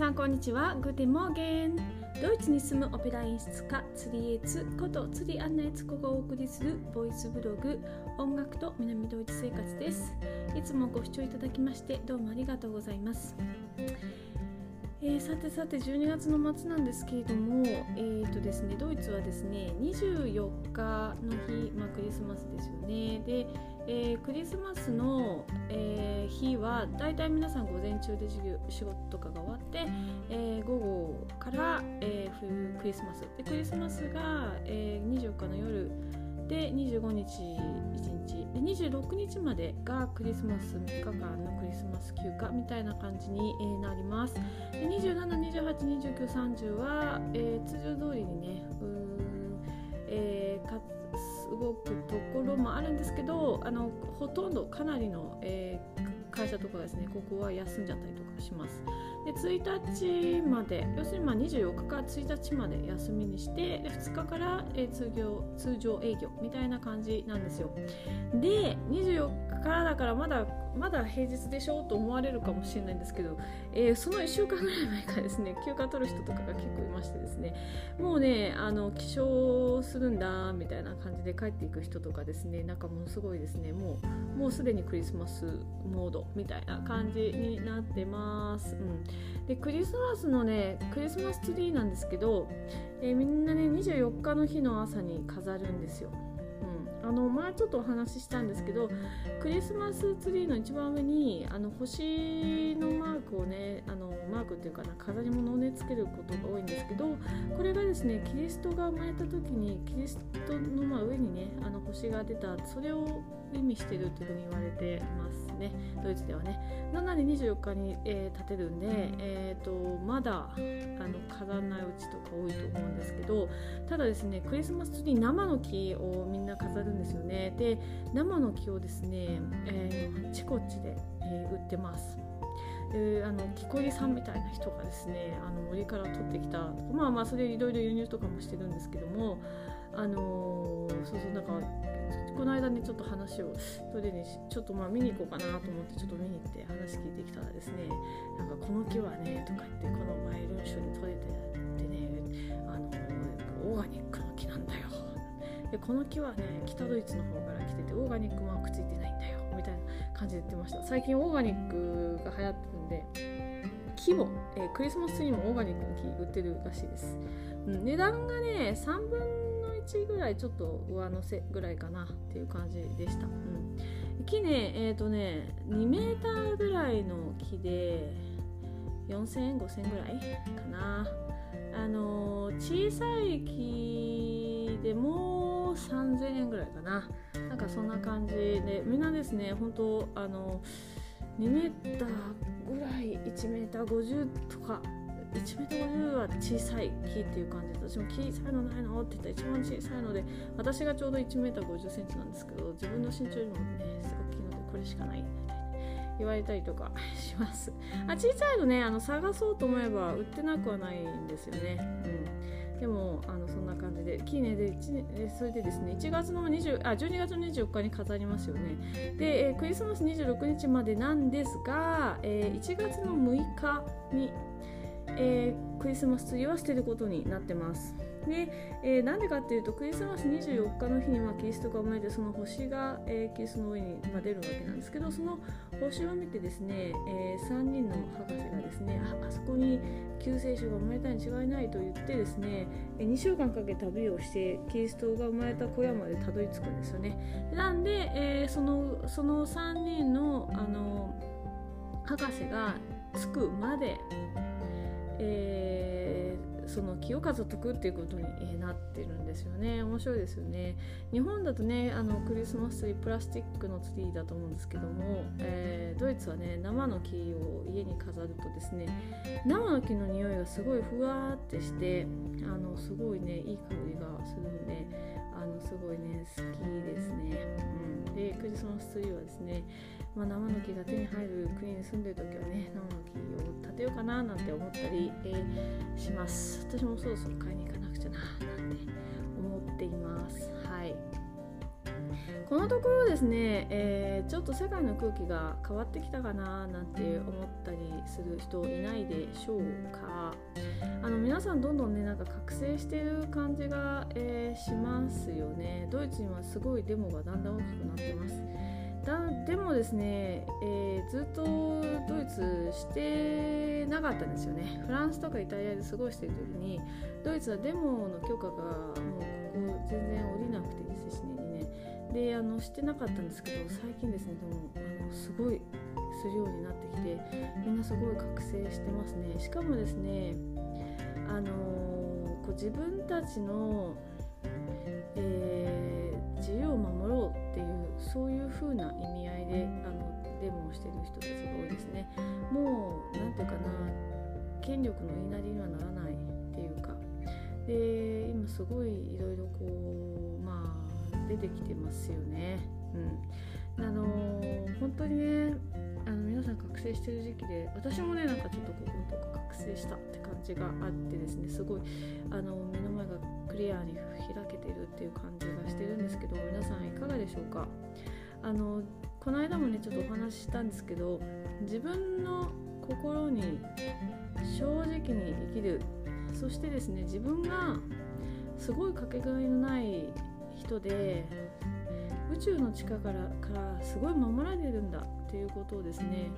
さんこんにちは。グテモーゲン。ドイツに住むオペラ演出家釣りエツこと釣りアンナエツコがお送りするボイスブログ音楽と南ドイツ生活です。いつもご視聴いただきましてどうもありがとうございます。えー、さてさて12月の末なんですけれども、えーとですね、ドイツはですね24日の、リスマスですよね。で、えー、クリスマスの、えー、日はだいたい皆さん午前中で授業仕事とかが終わって、えー、午後から、えー、クリスマス。でクリスマスが、えー、24日の夜で25日1日。で26日までがクリスマス3日間のクリスマス休暇みたいな感じに、え、なります。で27282930は、えー、通常通りにねうえー、か動くところもあるんですけどあのほとんどかなりの、えー、会社とかですねここは休んじゃったりとかします。で1日まで要するにまあ24日から1日まで休みにしてで2日から、えー、通業通常営業みたいな感じなんですよで24日からだからまだまだ平日でしょと思われるかもしれないんですけど、えー、その1週間ぐらい前からですね休暇取る人とかが結構いましてですねもうねあの起床するんだみたいな感じで帰っていく人とかですねなんかものすごいですねもうもうすでにクリスマスモードみたいな感じになってます、うん、でクリスマスのねクリスマスツリーなんですけど、えー、みんなね24日の日の朝に飾るんですよ。あの前ちょっとお話ししたんですけどクリスマスツリーの一番上にあの星のマークをねあのマークっていうかな飾り物をねつけることが多いんですけどこれがですねキリストが生まれた時にキリストのま上にねあの星が出たそれを意味してるというふうに言われてますね。ドイツではね。なので24日に、えー、建てるんで、えーと、まだあの飾らないうちとか多いと思うんですけどただですねクリスマスツリー生の木をみんな飾るんですよね。で生の木をですね、えー、あちこちで、えー、売ってます。えー、あの木こりさんみたいな人がですねあの森から取ってきたまあまあそれいろいろ輸入とかもしてるんですけどもあのー、そうそうなんかこの間ねちょっと話をそれにちょっとまあ見に行こうかなと思ってちょっと見に行って話聞いてきたらですねなんかこの木はねとか言ってこの前ルン書に取れててねあのオーガニックの木なんだよ。でこの木はね北ドイツの方から来ててオーガニックマークついてないんだよみたいな感じで言ってました。最近オーガニックが流行ってるんで木も、えー、クリスマスツリーもオーガニックの木売ってるらしいです、うん、値段がね3分1ぐらいちょっと上乗せぐらいかなっていう感じでした、うん、木ねえっ、ー、とね2メーターぐらいの木で4000円5000円ぐらいかな。あの小さい木でも3000円ぐらいかな。なんかそんな感じでみんなですね本当あの2メーターぐらい1メーター50とか1メートル50は小さい木っていう感じで私も小さいのないのって言ったら一番小さいので私がちょうど1メートル50センチなんですけど自分の身長よりもねすごく大きいのでこれしかないみたいな言われたりとかします。あ小さいのねあの探そうと思えば売ってなくはないんですよね。うん。でもあのそんな感じで木ねで1それでですね1月の20あ12月の24日に飾りますよね。で、えー、クリスマス26日までなんですが、えー、1月の6日にえー、クリスマスツリーは捨てることになってます。で、えー、なんでかっていうとクリスマス24日の日にはキリストが生まれてその星が、えー、キリストの上に、まあ、出るわけなんですけどその星を見てですね、えー、3人の博士がですねああそこに救世主が生まれたに違いないと言ってですねえ2週間かけ旅をしてキリストが生まれた小屋までたどり着くんですよね。なんで、えー、そのその3人のあの博士が着くまでえー、その清風を解くっていうことに、なってるんですよね。面白いですよね。日本だとねあのクリスマスツリープラスチックのツリーだと思うんですけども、えー、ドイツはね生の木を家に飾るとですね生の木の匂いがすごいふわーってしてあのすごいねいい香りがするんであのすごいね好きですね、うん、でクリスマスツリーはですねまあ、生の木が手に入る国に住んでるかななんて思ったり、えー、します。私もそろそろ買いに行かなくちゃななんて思っています。はい。このところですね、えー、ちょっと世界の空気が変わってきたかななんて思ったりする人いないでしょうか。あの皆さんどんどんねなんか覚醒してる感じが、えー、しますよね。ドイツにはすごいデモがだんだん大きくなっですね、えー、ずっとドイツしてなかったんですよね。フランスとかイタリアで過ごしてる時にドイツはデモの許可がもうここ全然降りなくてですね。であのしてなかったんですけど最近ですねでもあのすごいするようになってきてみんなすごい覚醒してますね。しかもですねあのこう自分たちの、えー、自由を守ろうっていうそういう風な意味合いであのデモをしてる人たちが多いですね。もう何て言うかな権力の言いなりにはならないっていうか。で今すごいいろいろこうまあ出てきてますよね。うん、あの、本当にねあの皆さん覚醒してる時期で私もねなんかちょっとこことか覚醒したって感じがあってですね。すごいあの目の前がクリアに開けてるっていう感じがしてるんですけど皆さんいかがでしょうか？あのこの間もねちょっとお話ししたんですけど自分の心に正直に生きる。そしてですね自分がすごいかけがえのない人で宇宙の力からからすごい守られるんだっていうことをですね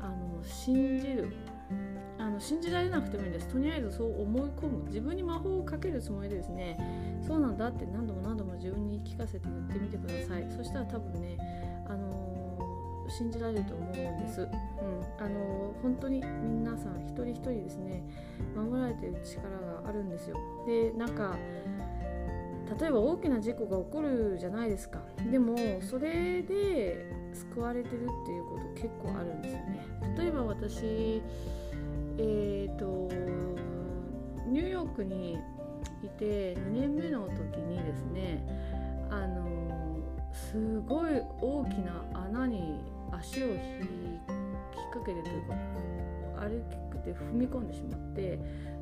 あの信じるあの信じられなくてもいいんです。とりあえずそう思い込む。自分に魔法をかけるつもりでですねそうなんだって何度も何度も自分に聞かせて言ってみてください。そしたら多分ねあのー、信じられると思うんです、うん。あのー、本当に皆さん一人一人ですね守られてる力があるんですよ。でなんか例えば大きな事故が起こるじゃないですか。でもそれで救われてるっていうこと結構あるんですよね。例えば私えっ、ー、とニューヨークにいて2年目の時にですねあのすごい大きな穴に足を引っ掛けてというか歩きくて踏み込んでしまって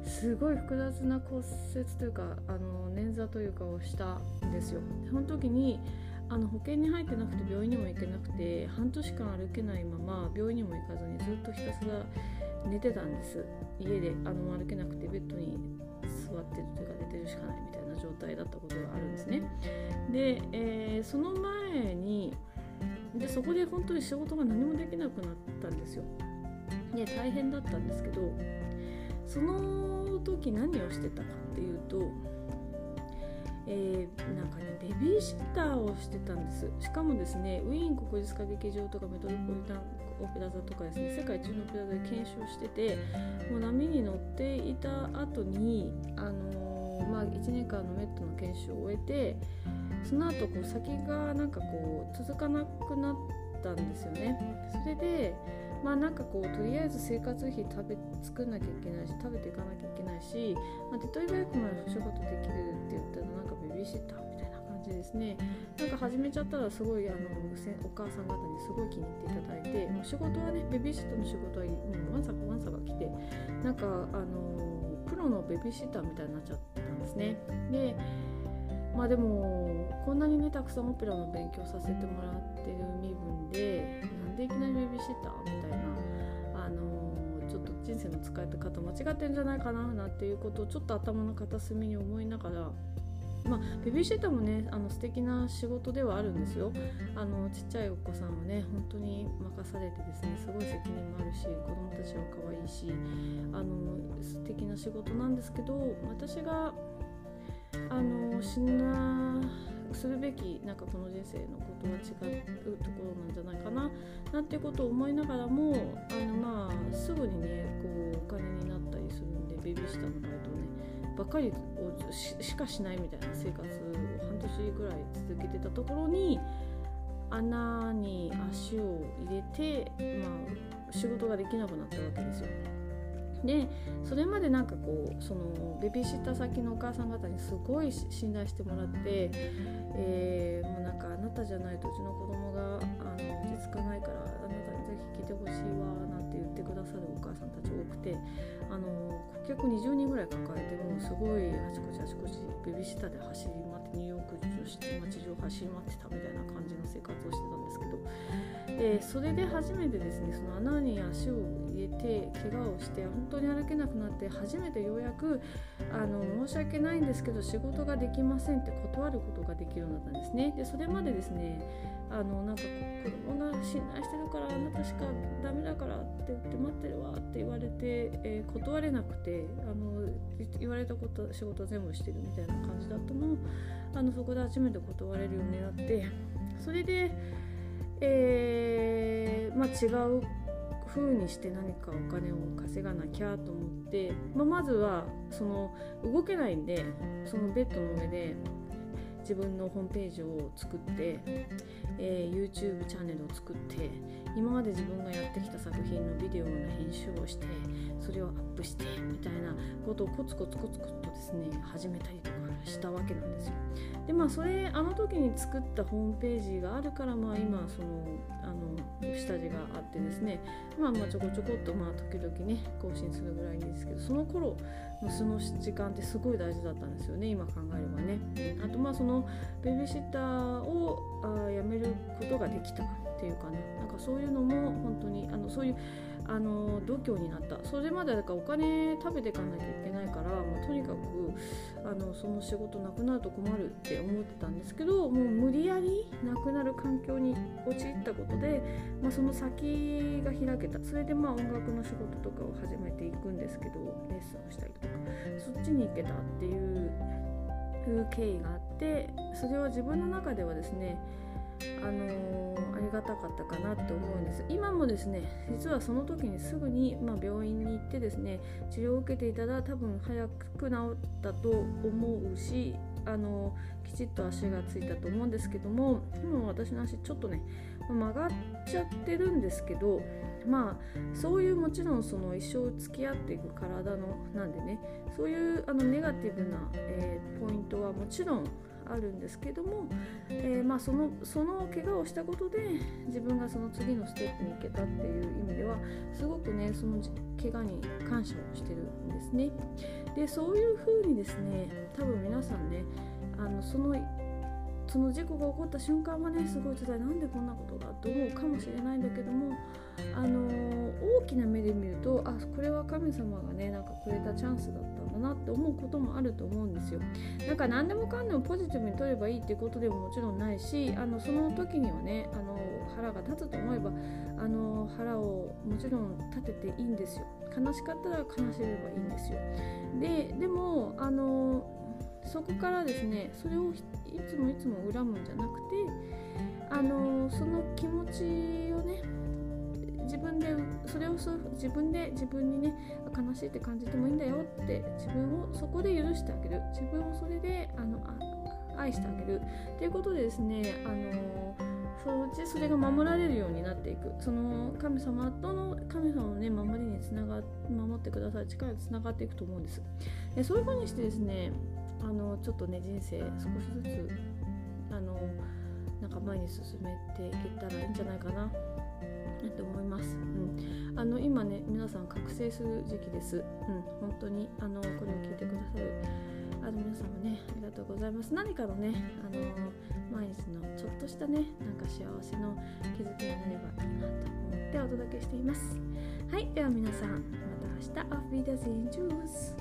すごい複雑な骨折というかあの捻挫というかをしたんですよ。その時にあの保険に入ってなくて病院にも行けなくて半年間歩けないまま病院にも行かずにずっとひたすら寝てたんです。家であの歩けなくてベッドに座ってるというか寝てるしかないみたいな状態だったことがあるんですね。で、えー、その前にでそこで本当に仕事が何もできなくなったんですよ。で大変だったんですけどそのその時何をしてたかっていうと、えー、なんかねベビーシッターをしてたんです。しかもですねウィーン国立歌劇場とかメトロポリタンオペラ座とかですね世界中のオペラ座で検証しててもう波に乗っていた後にあのー、まあ1年間のメットの研修を終えてその後こう先がなんかこう続かなくなったんですよね。それでまあなんかこうとりあえず生活費食べ作んなきゃいけないし食べていかなきゃいけないし、まあ、手っ取り早くまでお仕事できるって言ったらなんかベビーシッターみたいな感じですね。なんか始めちゃったらすごいあのお母さん方にすごい気に入っていただいてもう仕事はねベビーシッターの仕事はもうわんさかわんさか来てなんかあのプロのベビーシッターみたいになっちゃったんですね。でまあでもこんなにねたくさんオペラの勉強させてもらってる身分でなんでいきなりベビーシッターみたいなあのー、ちょっと人生の使い方間違ってんじゃないかななんていうことをちょっと頭の片隅に思いながらまあ、ベビーシッターもねあの素敵な仕事ではあるんですよ。あのちっちゃいお子さんはね本当に任されてですねすごい責任もあるし子供たちは可愛いしあの素敵な仕事なんですけど私があの死なするべきなんかこの人生のことは違うところなんじゃないかななんていうことを思いながらもあのまあすぐにねこうお金になったりするんでベビーシッターのバイトねばっかりをしかしないみたいな生活を半年ぐらい続けてたところに穴に足を入れて、まあ、仕事ができなくなったわけですよ。でそれまでなんかこうそのベビーシッター先のお母さん方にすごい信頼してもらって、えー、もうなんかあなたじゃないとうちの子供があの落ち着かないからあなたにぜひ来てほしいわなんて言ってくださるお母さんたち多くてあの顧客20人ぐらい抱えてもうすごいあちこちあちこちベビーシッターで走り回ってして、ま、地上走り回ってたみたいな感じの生活をしてたんですけど、え、それで初めてですねその穴に足を入れて怪我をして本当に歩けなくなって初めてようやくあの申し訳ないんですけど仕事ができませんって断ることができるようになったんですね。でそれまでですねあのなんか子供が信頼してるからあなたしかダメだからって言って待ってるわって言われて、えー、断れなくてあの言われたこと仕事全部してるみたいな感じだったの。あのそこで初めて断れるようになってそれで、えー、まあ、違う風にして何かお金を稼がなきゃと思って、まあ、まずはその動けないんでそのベッドの上で自分のホームページを作って、えー、YouTube チャンネルを作って今まで自分がやってきた作品のビデオの編集をしてそれをアップしてみたいなことをコツコツコツコツとですね始めたりとかしたわけなんですよ。でまあそれあの時に作ったホームページがあるからまあ今そのあの下地があってですねまあまあちょこちょこっとまあ時々ね更新するぐらいですけどその頃のその時間ってすごい大事だったんですよね今考えればね。あとまあそのベビーシッターをあ辞めることができたっていうかねなんかそういうのも本当にあのそういうあの度胸になった。それまでだからお金食べていかなきゃいけないから、まあ、とにかくあのその仕事なくなると困るって思ってたんですけどもう無理やりなくなる環境に陥ったことで、まあ、その先が開けた。それでまあ音楽の仕事とかを始めていくんですけどレッスンをしたりとか。そっちに行けたっていう経緯があってそれは自分の中ではですねあのー、ありがたかったかなって思うんです。今もですね実はその時にすぐに、まあ、病院に行ってですね治療を受けていたら多分早く治ったと思うしあのー、きちっと足がついたと思うんですけども今私の足ちょっとね曲がっちゃってるんですけどまあそういうもちろんその一生付き合っていく体のなんでねそういうあのネガティブな、えー、ポイントはもちろんあるんですけども、えー、まあ、そのその怪我をしたことで自分がその次のステップに行けたっていう意味ではすごくねその怪我に感謝をしてるんですね。でそういう風にですね多分皆さんねあのそのその事故が起こった瞬間はねすごい辛いなんでこんなことがと思うかもしれないんだけどもあのー、大きな目で見るとあこれは神様がねなんかくれたチャンスだったんだなって思うこともあると思うんですよ。なんか何でもかんでもポジティブに取ればいいっていうことでももちろんないしあのその時にはねあの腹が立つと思えばあの腹をもちろん立てていいんですよ。悲しかったら悲しめばいいんですよ。ででもあのそこからですねそれをいつもいつも恨むんじゃなくてあのその気持ちをね自分でそれを自分で自分にね悲しいって感じてもいいんだよって自分をそこで許してあげる。自分をそれであの愛してあげる。っていうことでですねあのそのうちそれが守られるようになっていく。その神様との神様のね守りにつなが守ってくださる力につながっていくと思うんです。でそういうふうにしてですねあのちょっとね人生少しずつあのなんか前に進めていけたらいいんじゃないかな。って思います、うん、あの今ね皆さん覚醒する時期です、うん、本当にあのこれを聞いてくださる。あの皆さんもねありがとうございます。何かのねあの毎日のちょっとしたねなんか幸せの気づきになればいいなと思ってお届けしています。はい。では皆さんまた明日。Auf Wiedersehen Tschüss